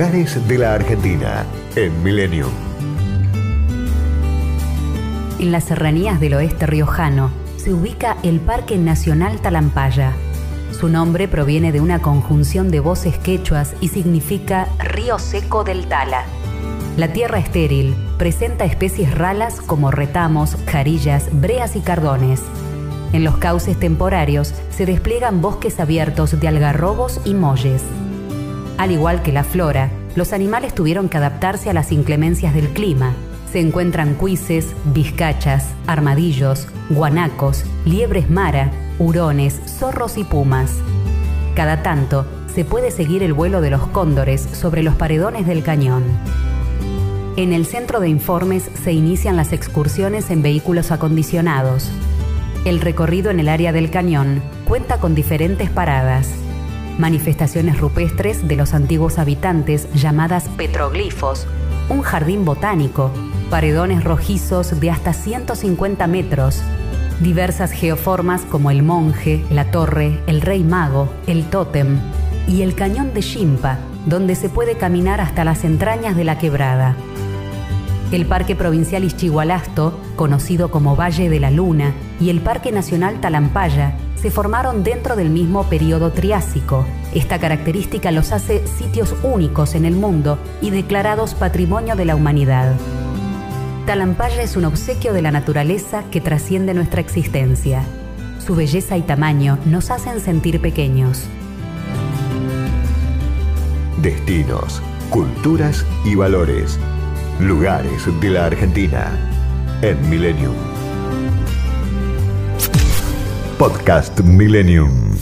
De la Argentina en Millennium. En las serranías del oeste riojano se ubica el Parque Nacional Talampaya. Su nombre proviene de una conjunción de voces quechuas y significa río seco del Tala. La tierra estéril presenta especies ralas como retamos, jarillas, breas y cardones. En los cauces temporarios se despliegan bosques abiertos de algarrobos y molles. Al igual que la flora, los animales tuvieron que adaptarse a las inclemencias del clima. Se encuentran cuises, vizcachas, armadillos, guanacos, liebres mara, hurones, zorros y pumas. Cada tanto se puede seguir el vuelo de los cóndores sobre los paredones del cañón. En el centro de informes se inician las excursiones en vehículos acondicionados. El recorrido en el área del cañón cuenta con diferentes paradas. Manifestaciones rupestres de los antiguos habitantes llamadas petroglifos, un jardín botánico, paredones rojizos de hasta 150 metros, diversas geoformas como el monje, la torre, el rey mago, el tótem y el cañón de Shimpa, donde se puede caminar hasta las entrañas de la quebrada. El Parque Provincial Ischigualasto, conocido como Valle de la Luna, y el Parque Nacional Talampaya se formaron dentro del mismo periodo Triásico. Esta característica los hace sitios únicos en el mundo y declarados Patrimonio de la Humanidad. Talampaya es un obsequio de la naturaleza que trasciende nuestra existencia. Su belleza y tamaño nos hacen sentir pequeños. Destinos, culturas y valores. Lugares de la Argentina en Millennium. Podcast Millennium.